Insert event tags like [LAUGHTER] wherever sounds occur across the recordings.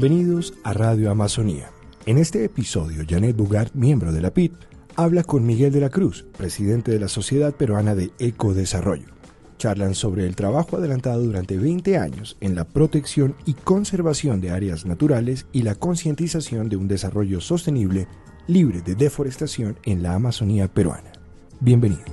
Bienvenidos a Radio Amazonía. En este episodio, Janet Bugart, miembro de la PIT, habla con Miguel de la Cruz, presidente de la Sociedad Peruana de Ecodesarrollo. Charlan sobre el trabajo adelantado durante 20 años en la protección y conservación de áreas naturales y la concientización de un desarrollo sostenible libre de deforestación en la Amazonía peruana. Bienvenidos.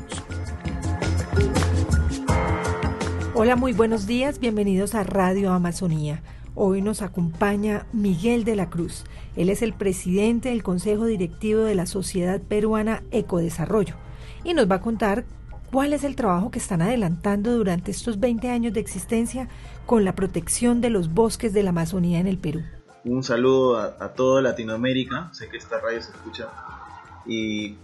Hola, muy buenos días, bienvenidos a Radio Amazonía. Hoy nos acompaña Miguel de la Cruz. Él es el presidente del Consejo Directivo de la Sociedad Peruana Ecodesarrollo y nos va a contar cuál es el trabajo que están adelantando durante estos 20 años de existencia con la protección de los bosques de la Amazonía en el Perú. Un saludo a, toda Latinoamérica, sé que esta radio se escucha y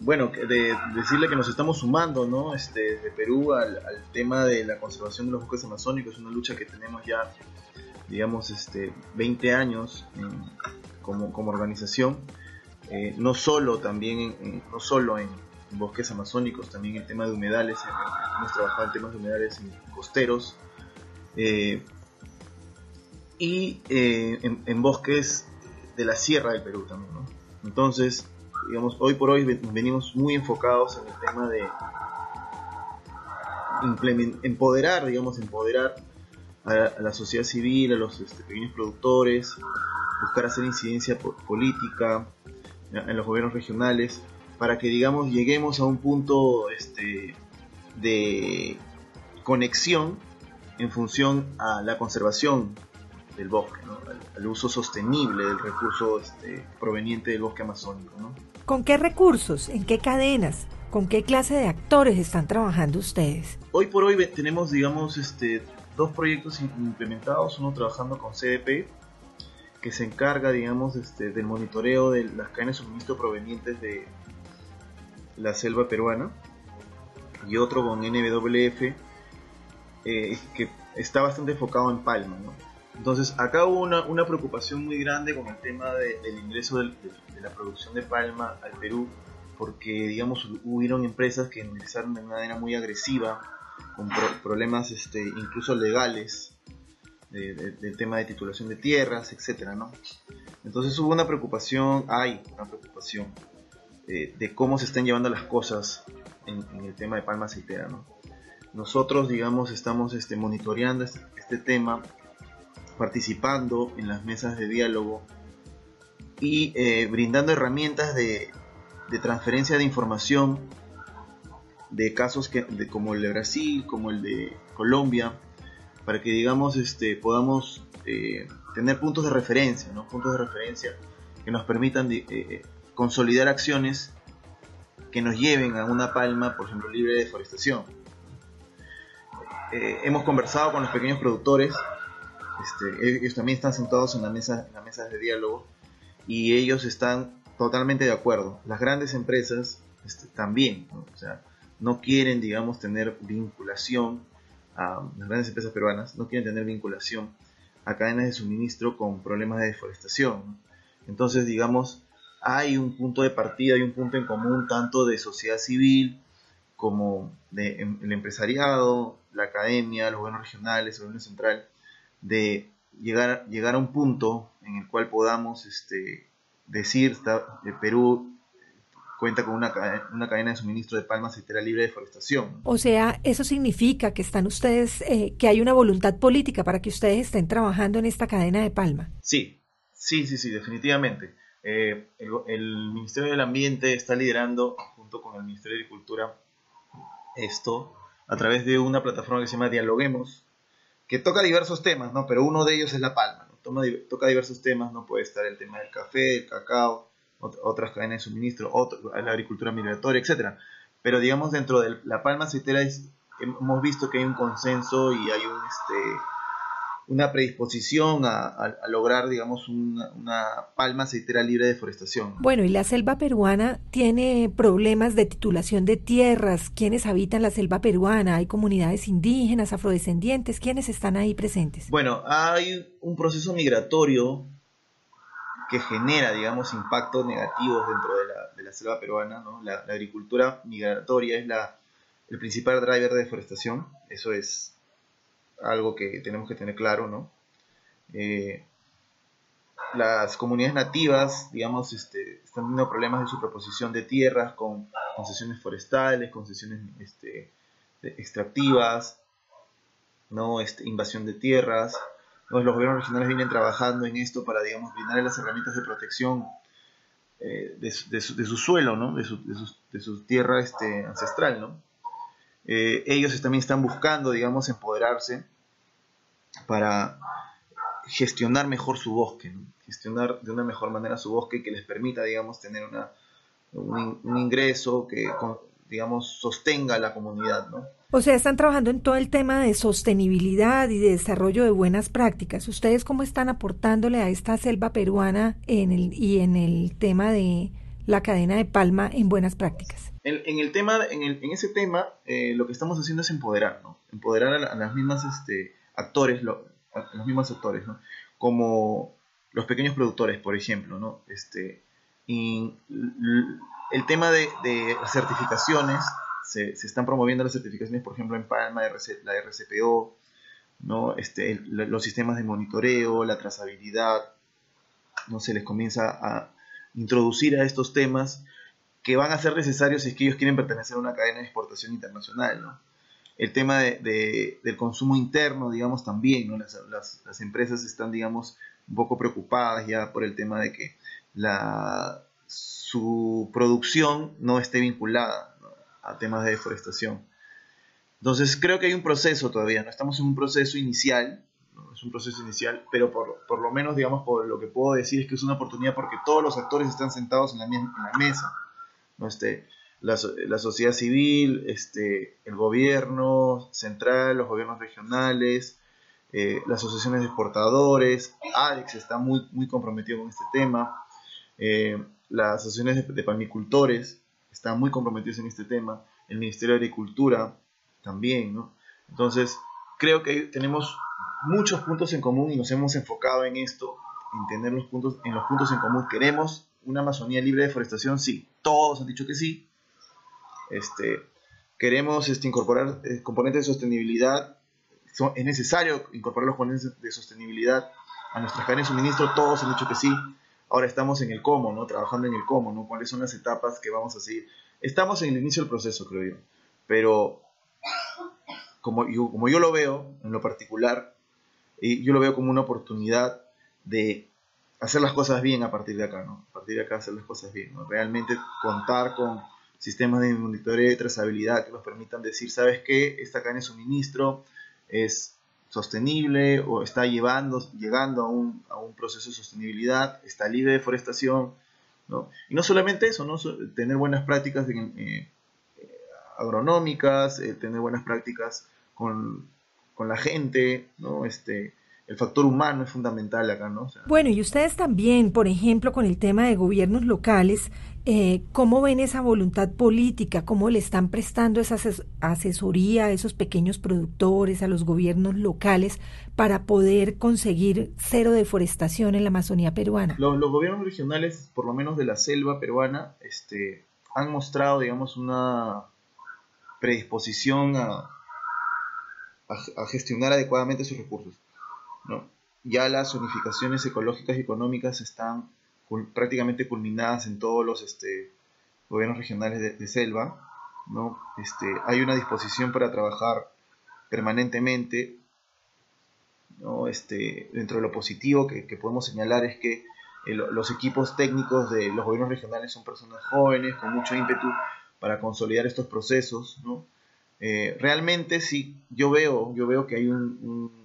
bueno, de, decirle que nos estamos sumando, ¿no? Este, de Perú al tema de la conservación de los bosques amazónicos, es una lucha que tenemos ya digamos, este, 20 años como, como, organización, eh, no solo también, en, no solo en bosques amazónicos, también el tema de humedales, hemos trabajado en temas de humedales costeros, eh, y eh, en, bosques de la sierra del Perú también, ¿no? Entonces, digamos, hoy por hoy venimos muy enfocados en el tema de empoderar, digamos, empoderar a la sociedad civil, a los este, pequeños productores, buscar hacer incidencia política en los gobiernos regionales, para que digamos lleguemos a un punto este, de conexión en función a la conservación del bosque, al, uso sostenible del recurso este, proveniente del bosque amazónico. ¿Con qué recursos? ¿En qué cadenas? ¿Con qué clase de actores están trabajando ustedes? Hoy por hoy tenemos, digamos, este, dos proyectos implementados, uno trabajando con CDP, que se encarga, digamos, este, del monitoreo de las cadenas de suministro provenientes de la selva peruana, y otro con NWF, eh, que está bastante enfocado en Palma. Entonces, acá hubo una, una, preocupación muy grande con el tema del ingreso de, la producción de palma al Perú, porque, digamos, hubieron empresas que ingresaron de una manera muy agresiva con problemas este, incluso legales del tema de titulación de tierras, etcétera, ¿no? Entonces hubo una preocupación, hay una preocupación eh, de cómo se están llevando las cosas en, el tema de palma aceitera, ¿no? Nosotros, digamos, estamos este, monitoreando este, este, tema, participando en las mesas de diálogo y eh, brindando herramientas de, de transferencia de información de casos que, de, como el de Brasil, como el de Colombia, para que digamos este, podamos eh, tener puntos de referencia, ¿no? puntos de referencia que nos permitan eh, eh, consolidar acciones que nos lleven a una palma, por ejemplo, libre de deforestación. hemos conversado con los pequeños productores, este, ellos también están sentados en la mesa, en la mesa de diálogo y ellos están totalmente de acuerdo. Las grandes empresas este, también, o sea, no quieren, digamos, tener vinculación a las grandes empresas peruanas, no quieren tener vinculación a cadenas de suministro con problemas de deforestación. Entonces, digamos, hay un punto de partida, hay un punto en común tanto de sociedad civil como de em, empresariado, la academia, los gobiernos regionales, el gobierno central, de llegar, a un punto en el cual podamos este, decir, que Perú cuenta con una, una, cadena de suministro de palma aceitera libre de deforestación. O sea, eso significa que están ustedes, eh, que hay una voluntad política para que ustedes estén trabajando en esta cadena de palma. Sí, sí, sí, sí, definitivamente. Eh, el, Ministerio del Ambiente está liderando, junto con el Ministerio de Agricultura, esto a través de una plataforma que se llama Dialoguemos, que toca diversos temas, ¿no? Pero uno de ellos es la palma, ¿no? Toma, toca diversos temas, ¿no? Puede estar el tema del café, el cacao, otras cadenas de suministro, la agricultura migratoria, etcétera. Pero digamos dentro de la palma aceitera hemos visto que hay un consenso y hay un, este, una predisposición a, lograr, digamos, una, palma aceitera libre de deforestación. Bueno, y la selva peruana tiene problemas de titulación de tierras. ¿Quiénes habitan la selva peruana? ¿Hay comunidades indígenas, afrodescendientes? ¿Quiénes están ahí presentes? Bueno, hay un proceso migratorio que genera, digamos, impactos negativos dentro de la, selva peruana. La, agricultura migratoria es la, el principal driver de deforestación, eso es algo que tenemos que tener claro, ¿no? Eh, las comunidades nativas, digamos, este, están teniendo problemas de superposición de tierras con concesiones forestales, concesiones este, extractivas, ¿no? Este, invasión de tierras. Los gobiernos regionales vienen trabajando en esto para, digamos, brindar las herramientas de protección eh, de, su, suelo, ¿no? de, su, de su tierra este, ancestral. ¿no? Eh, ellos también están buscando, digamos, empoderarse para gestionar mejor su bosque, gestionar de una mejor manera su bosque que les permita, digamos, tener una, un, ingreso que, digamos, sostenga a la comunidad, ¿no? O sea, están trabajando en todo el tema de sostenibilidad y de desarrollo de buenas prácticas. ¿Ustedes cómo están aportándole a esta selva peruana en el, y en el tema de la cadena de palma en buenas prácticas? En, el tema, en, ese tema, eh, lo que estamos haciendo es empoderar, ¿no? Empoderar a, las mismas este, actores, los mismos actores, ¿no? Como los pequeños productores, por ejemplo, ¿no? Este, y el tema de, certificaciones, se, están promoviendo las certificaciones, por ejemplo, en Palma, la RCPO. Este, los sistemas de monitoreo, la trazabilidad, no se les comienza a introducir a estos temas que van a ser necesarios si es que ellos quieren pertenecer a una cadena de exportación internacional. El tema de, del consumo interno, digamos, también, las, empresas están, digamos, un poco preocupadas ya por el tema de que la, su producción no esté vinculada a temas de deforestación. Entonces creo que hay un proceso todavía, no estamos en un proceso inicial, es un proceso inicial, pero por, por, lo menos, digamos, por lo que puedo decir es que es una oportunidad porque todos los actores están sentados en la, mesa. ¿no? Este, la, la, sociedad civil, este, el gobierno central, los gobiernos regionales, eh, las asociaciones de exportadores, Alex está muy, muy comprometido con este tema, eh, las asociaciones de, de, palmicultores están muy comprometidos en este tema, el Ministerio de Agricultura también, ¿no? Entonces, creo que tenemos muchos puntos en común y nos hemos enfocado en esto, en tener los puntos, en los puntos en común. Queremos una Amazonía libre de deforestación, sí, todos han dicho que sí. Este, queremos este, incorporar eh, componentes de sostenibilidad, es necesario incorporar los componentes de sostenibilidad a nuestras cadenas de suministro, todos han dicho que sí. Ahora estamos en el cómo, ¿no? Trabajando en el cómo, ¿no? ¿Cuáles son las etapas que vamos a seguir? Estamos en el inicio del proceso, creo yo. Pero como yo, como yo lo veo, en lo particular, y yo lo veo como una oportunidad de hacer las cosas bien a partir de acá, ¿no? A partir de acá hacer las cosas bien, ¿no? Realmente contar con sistemas de monitoreo y trazabilidad que nos permitan decir, ¿sabes qué? Esta cadena de suministro es sostenible o está llevando, llegando a un, a un proceso de sostenibilidad, está libre de deforestación, ¿no? Y no solamente eso, ¿no? Tener buenas prácticas eh, agronómicas, eh, tener buenas prácticas con, con la gente, ¿no? Este, el factor humano es fundamental acá, ¿no? bueno, y ustedes también, por ejemplo, con el tema de gobiernos locales, eh, ¿cómo ven esa voluntad política? ¿Cómo le están prestando esa asesoría a esos pequeños productores, a los gobiernos locales, para poder conseguir cero deforestación en la Amazonía peruana? Los, gobiernos regionales, por lo menos de la selva peruana, este, han mostrado, digamos, una predisposición a, a gestionar adecuadamente sus recursos ¿no? Ya las unificaciones ecológicas y económicas están prácticamente culminadas en todos los este, gobiernos regionales de, selva. ¿no? Este, hay una disposición para trabajar permanentemente. ¿no? Este, dentro de lo positivo que, podemos señalar es que los equipos técnicos de los gobiernos regionales son personas jóvenes, con mucho ímpetu para consolidar estos procesos. ¿no? Eh, realmente sí, yo veo, yo veo que hay un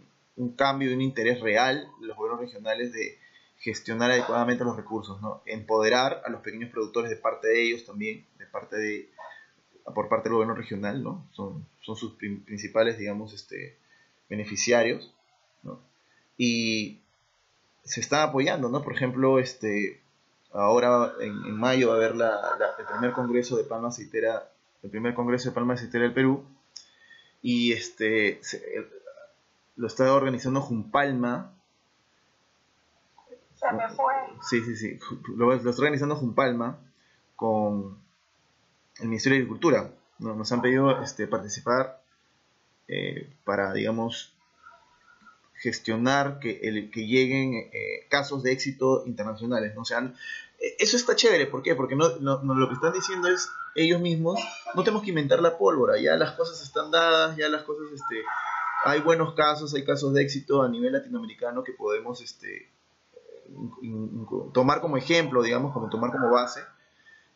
cambio y un interés real de los gobiernos regionales de gestionar adecuadamente los recursos, ¿no? empoderar a los pequeños productores de parte de ellos también, de parte de, por parte del gobierno regional, ¿no? son, son sus principales, digamos, este, beneficiarios, ¿no? y se está apoyando, ¿no? por ejemplo, este, ahora en, mayo va a haber la, el primer congreso de palma aceitera, el primer congreso de palma aceitera del Perú, y este, lo está organizando Jumpalma. Se me fue. Sí, sí, sí. Lo, está organizando Jumpalma con el Ministerio de Agricultura. Nos han pedido este, participar eh, para, digamos, gestionar que, el, que lleguen eh, casos de éxito internacionales, ¿no? O sea, eh, eso está chévere, ¿por qué? Porque no, no, lo que están diciendo es ellos mismos, no tenemos que inventar la pólvora, ya las cosas están dadas, ya las cosas, este, hay buenos casos, hay casos de éxito a nivel latinoamericano que podemos, este, tomar como ejemplo, digamos, como tomar como base,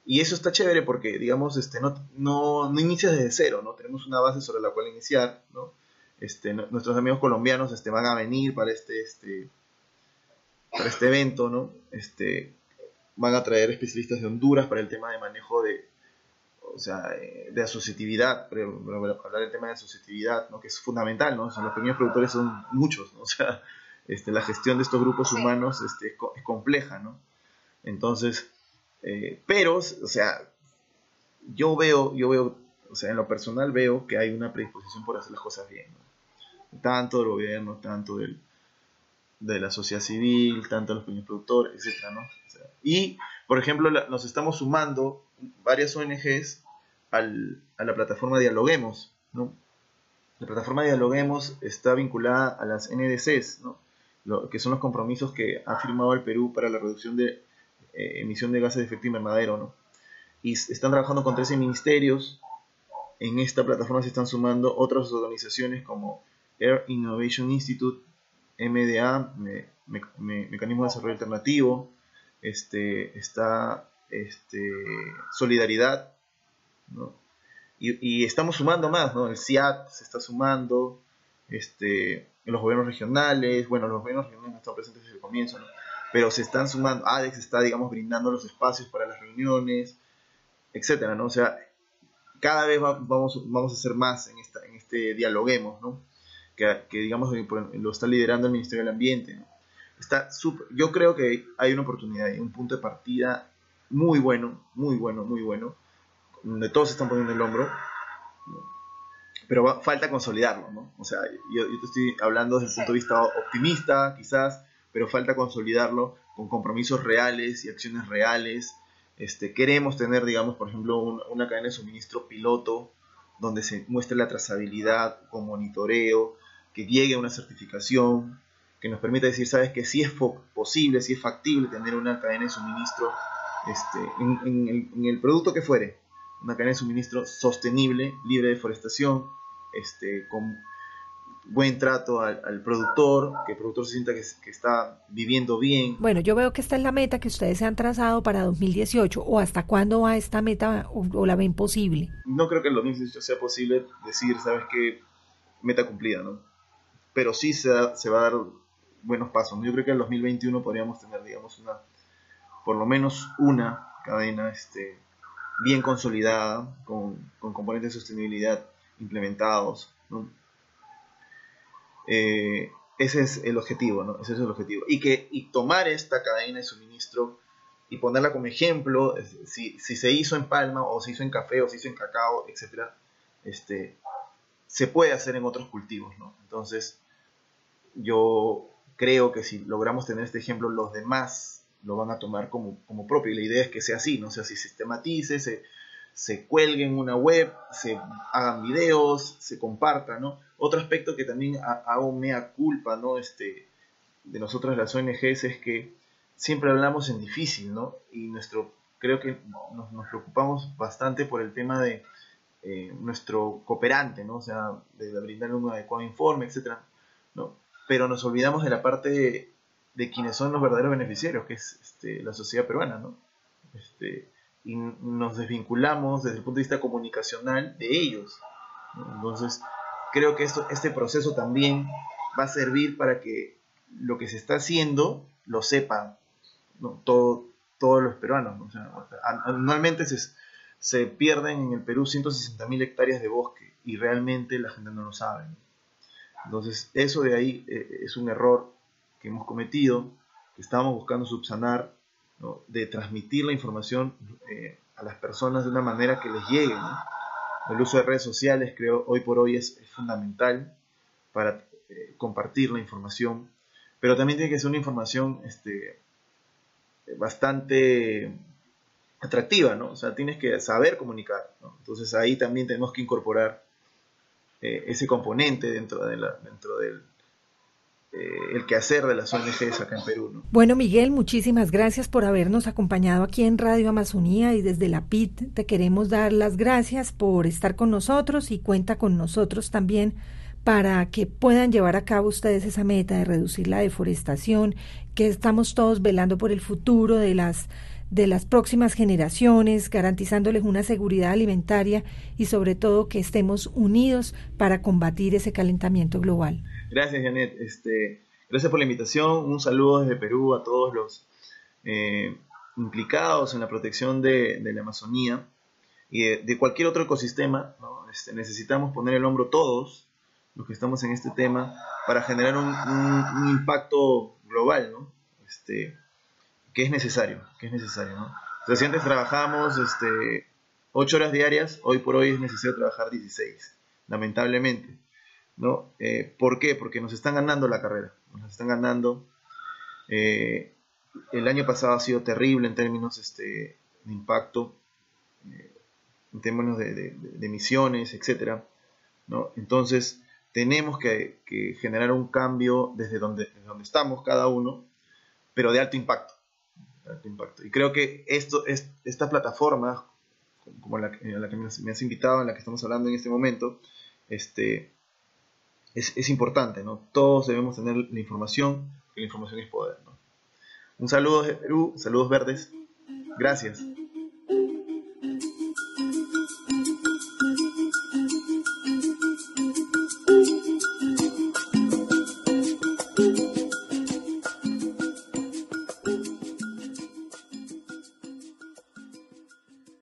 y eso está chévere porque, digamos, este, no, no, no inicias desde cero, ¿no? Tenemos una base sobre la cual iniciar, ¿no? Este, nuestros amigos colombianos este, van a venir para este, este, para este evento, ¿no? Este, van a traer especialistas de Honduras para el tema de manejo de, o sea, eh, de asociatividad, hablar del tema de asociatividad, ¿no? que es fundamental, ¿no? O sea, los pequeños productores son muchos, ¿no? [LAUGHS] O sea, este, la gestión de estos grupos humanos este, es compleja, ¿no? Entonces, eh, pero, o sea, yo veo, yo veo, o sea, en lo personal veo que hay una predisposición por hacer las cosas bien, ¿no? Tanto del gobierno, tanto del, de la sociedad civil, tanto de los pequeños productores, etc. ¿no? y, por ejemplo, nos estamos sumando varias ONGs a la plataforma Dialoguemos. ¿no? La plataforma Dialoguemos está vinculada a las NDCs, ¿no? Lo, que son los compromisos que ha firmado el Perú para la reducción de eh, emisión de gases de efecto invernadero. ¿no? Y están trabajando con 13 ministerios. En esta plataforma se están sumando otras organizaciones como Air Innovation Institute, MDA, Mecanismo de Desarrollo Alternativo, este, está este, Solidaridad, y, estamos sumando más, ¿no? El CIAT se está sumando, este, los gobiernos regionales, bueno, los gobiernos regionales no están presentes desde el comienzo, pero se están sumando, ADEX está, digamos, brindando los espacios para las reuniones, etcétera, ¿no? O sea, cada vez vamos, vamos a hacer más en, esta, en este dialoguemos, ¿no? que, digamos lo está liderando el Ministerio del Ambiente. Está yo creo que hay una oportunidad, hay un punto de partida muy bueno, muy bueno, muy bueno, donde todos están poniendo el hombro, pero falta consolidarlo, ¿no? O sea, yo, te estoy hablando desde el punto de vista optimista, quizás, pero falta consolidarlo con compromisos reales y acciones reales. Este, queremos tener, digamos, por ejemplo, una cadena de suministro piloto donde se muestre la trazabilidad con monitoreo, que llegue a una certificación, que nos permita decir, sabes, que si es posible, si es factible tener una cadena de suministro este, en, el, producto que fuere, una cadena de suministro sostenible, libre de deforestación, este, con buen trato al, productor, que el productor se sienta que, está viviendo bien. Bueno, yo veo que esta es la meta que ustedes se han trazado para 2018, o hasta cuándo va esta meta o, la ven posible. No creo que en 2018 sea posible decir, sabes qué, meta cumplida, ¿no? pero sí se, se va a dar buenos pasos. Yo creo que en el 2021 podríamos tener, digamos, una, por lo menos una cadena este, bien consolidada, con, componentes de sostenibilidad implementados. Eh, ese es el objetivo, ¿no? Ese es el objetivo. Y, que, y tomar esta cadena de suministro y ponerla como ejemplo, si, si, se hizo en palma, o se hizo en café, o se hizo en cacao, etc., este, se puede hacer en otros cultivos, ¿no? Entonces, yo creo que si logramos tener este ejemplo, los demás lo van a tomar como, propio. Y la idea es que sea así, ¿no? Sea, si sistematice, se, se cuelgue en una web, se hagan videos, se compartan, ¿no? Otro aspecto que también hago mea culpa, ¿no? Este, de nosotros las ONGs es que siempre hablamos en difícil, ¿no? Y nuestro, creo que nos, preocupamos bastante por el tema de eh, nuestro cooperante, ¿no? O sea, de brindarle un adecuado informe, etcétera, ¿no? Pero nos olvidamos de la parte de, quienes son los verdaderos beneficiarios, que es este, la sociedad peruana, ¿no? Este, y nos desvinculamos desde el punto de vista comunicacional de ellos. Entonces, creo que esto, este proceso también va a servir para que lo que se está haciendo lo sepan Todo, todos los peruanos. ¿no? anualmente se, se, pierden en el Perú 160.000 hectáreas de bosque y realmente la gente no lo sabe. Entonces, eso de ahí eh, es un error que hemos cometido, que estábamos buscando subsanar, de transmitir la información eh, a las personas de una manera que les llegue. El uso de redes sociales, creo, hoy por hoy es, fundamental para eh, compartir la información, pero también tiene que ser una información este, bastante atractiva, ¿no? O sea, tienes que saber comunicar, Entonces ahí también tenemos que incorporar eh, ese componente dentro, de la, dentro del, eh, el quehacer de las ONGs acá en Perú. Bueno, Miguel, muchísimas gracias por habernos acompañado aquí en Radio Amazonía y desde la PIT te queremos dar las gracias por estar con nosotros y cuenta con nosotros también para que puedan llevar a cabo ustedes esa meta de reducir la deforestación, que estamos todos velando por el futuro de las de las próximas generaciones, garantizándoles una seguridad alimentaria y sobre todo que estemos unidos para combatir ese calentamiento global. Gracias, Janet. Este, gracias por la invitación. Un saludo desde Perú a todos los eh, implicados en la protección de, la Amazonía y de, cualquier otro ecosistema. Este, necesitamos poner el hombro todos los que estamos en este tema para generar un, impacto global, ¿no? Este, que es necesario, que es necesario, ¿no? trabajamos este, 8 horas diarias, hoy por hoy es necesario trabajar 16, lamentablemente. ¿no? Eh, ¿Por qué? Porque nos están ganando la carrera, nos están ganando. Eh, el año pasado ha sido terrible en términos este, de impacto, eh, en términos de, emisiones, etc. ¿no? Entonces, tenemos que, generar un cambio desde donde estamos cada uno, pero de alto impacto. Impacto. Y creo que esto, es, esta plataforma, como la, la que me has invitado, en la que estamos hablando en este momento, este, es, importante, ¿no? Todos debemos tener la información, que la información es poder. Un saludo de Perú, saludos verdes, gracias.